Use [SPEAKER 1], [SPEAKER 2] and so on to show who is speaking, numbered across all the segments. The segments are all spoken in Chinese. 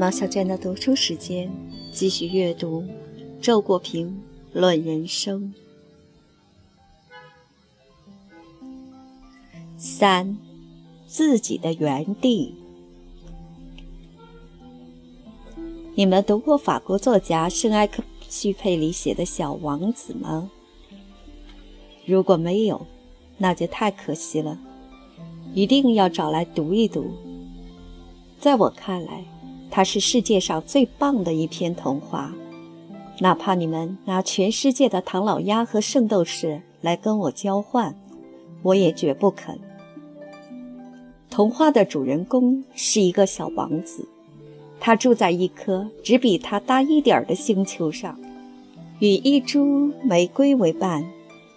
[SPEAKER 1] 毛小娟的读书时间，继续阅读《周国平论人生》三，自己的原地。你们读过法国作家圣埃克叙佩里写的小王子吗？如果没有，那就太可惜了，一定要找来读一读。在我看来，它是世界上最棒的一篇童话，哪怕你们拿全世界的唐老鸭和圣斗士来跟我交换，我也绝不肯。童话的主人公是一个小王子，他住在一颗只比他大一点儿的星球上，与一株玫瑰为伴，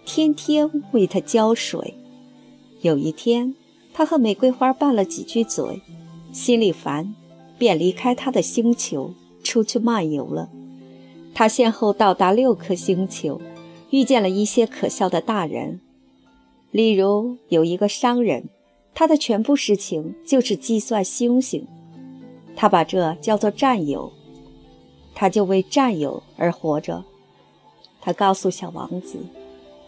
[SPEAKER 1] 天天为它浇水。有一天，他和玫瑰花拌了几句嘴。心里烦，便离开他的星球，出去漫游了。他先后到达六颗星球，遇见了一些可笑的大人。例如，有一个商人，他的全部事情就是计算星星，他把这叫做占有，他就为占有而活着。他告诉小王子。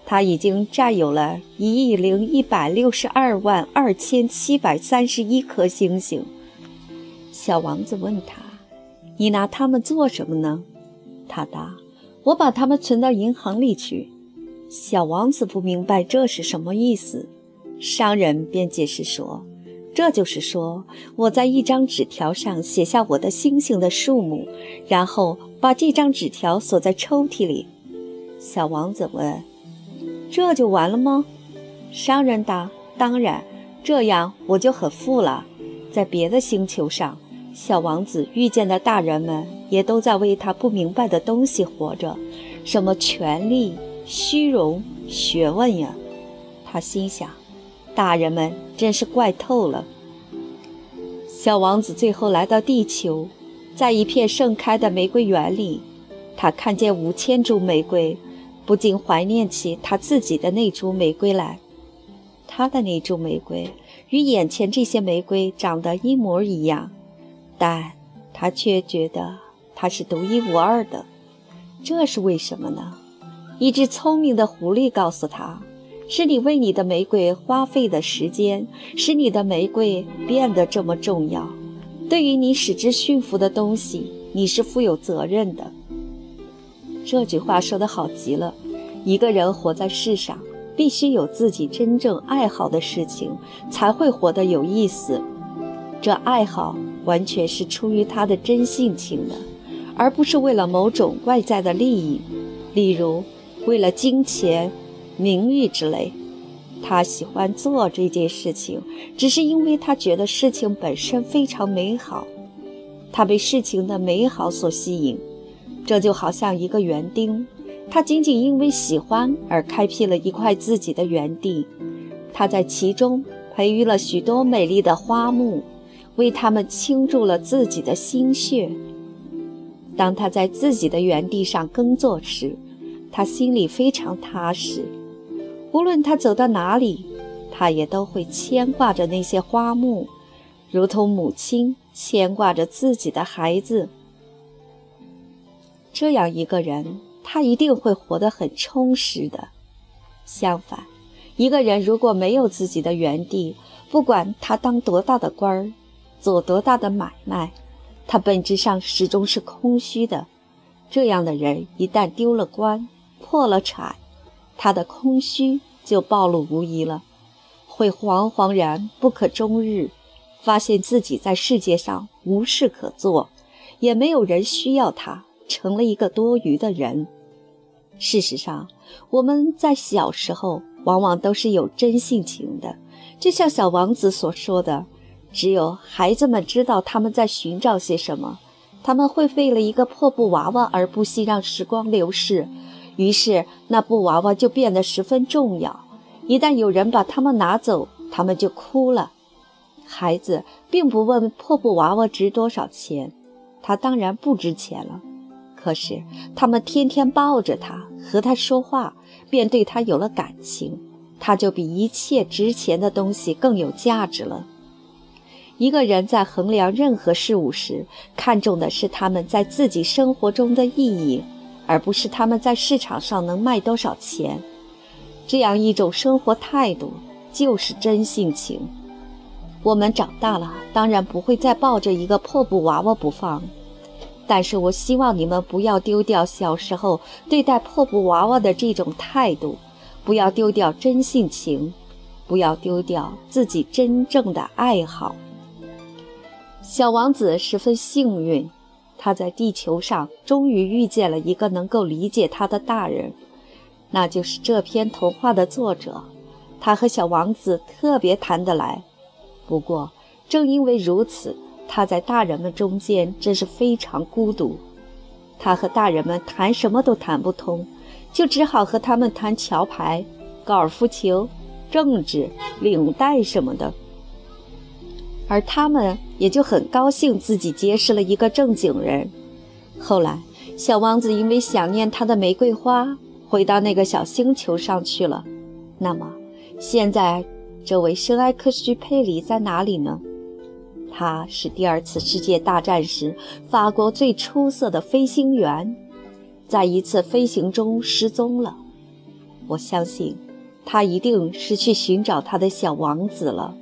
[SPEAKER 1] 他已经占有了一亿零一百六十二万二千七百三十一颗星星。小王子问他：“你拿它们做什么呢？”他答：“我把它们存到银行里去。”小王子不明白这是什么意思，商人便解释说：“这就是说，我在一张纸条上写下我的星星的数目，然后把这张纸条锁在抽屉里。”小王子问。这就完了吗？商人答：“当然，这样我就很富了。”在别的星球上，小王子遇见的大人们也都在为他不明白的东西活着，什么权力、虚荣、学问呀！他心想：“大人们真是怪透了。”小王子最后来到地球，在一片盛开的玫瑰园里，他看见五千株玫瑰。不禁怀念起他自己的那株玫瑰来，他的那株玫瑰与眼前这些玫瑰长得一模一样，但他却觉得它是独一无二的。这是为什么呢？一只聪明的狐狸告诉他：“是你为你的玫瑰花费的时间，使你的玫瑰变得这么重要。对于你使之驯服的东西，你是负有责任的。”这句话说得好极了。一个人活在世上，必须有自己真正爱好的事情，才会活得有意思。这爱好完全是出于他的真性情的，而不是为了某种外在的利益，例如为了金钱、名誉之类。他喜欢做这件事情，只是因为他觉得事情本身非常美好，他被事情的美好所吸引。这就好像一个园丁，他仅仅因为喜欢而开辟了一块自己的园地，他在其中培育了许多美丽的花木，为他们倾注了自己的心血。当他在自己的园地上耕作时，他心里非常踏实。无论他走到哪里，他也都会牵挂着那些花木，如同母亲牵挂着自己的孩子。这样一个人，他一定会活得很充实的。相反，一个人如果没有自己的园地，不管他当多大的官儿，做多大的买卖，他本质上始终是空虚的。这样的人一旦丢了官、破了产，他的空虚就暴露无遗了，会惶惶然不可终日，发现自己在世界上无事可做，也没有人需要他。成了一个多余的人。事实上，我们在小时候往往都是有真性情的，就像小王子所说的：“只有孩子们知道他们在寻找些什么，他们会为了一个破布娃娃而不惜让时光流逝，于是那布娃娃就变得十分重要。一旦有人把它们拿走，他们就哭了。孩子并不问破布娃娃值多少钱，它当然不值钱了。”可是，他们天天抱着它，和它说话，便对它有了感情，它就比一切值钱的东西更有价值了。一个人在衡量任何事物时，看重的是他们在自己生活中的意义，而不是他们在市场上能卖多少钱。这样一种生活态度就是真性情。我们长大了，当然不会再抱着一个破布娃娃不放。但是我希望你们不要丢掉小时候对待破布娃娃的这种态度，不要丢掉真性情，不要丢掉自己真正的爱好。小王子十分幸运，他在地球上终于遇见了一个能够理解他的大人，那就是这篇童话的作者。他和小王子特别谈得来。不过，正因为如此，他在大人们中间真是非常孤独。他和大人们谈什么都谈不通，就只好和他们谈桥牌、高尔夫球、政治、领带什么的。而他们也就很高兴自己结识了一个正经人。后来，小王子因为想念他的玫瑰花，回到那个小星球上去了。那么，现在这位圣埃克许佩里在哪里呢？他是第二次世界大战时法国最出色的飞行员，在一次飞行中失踪了。我相信，他一定是去寻找他的小王子了。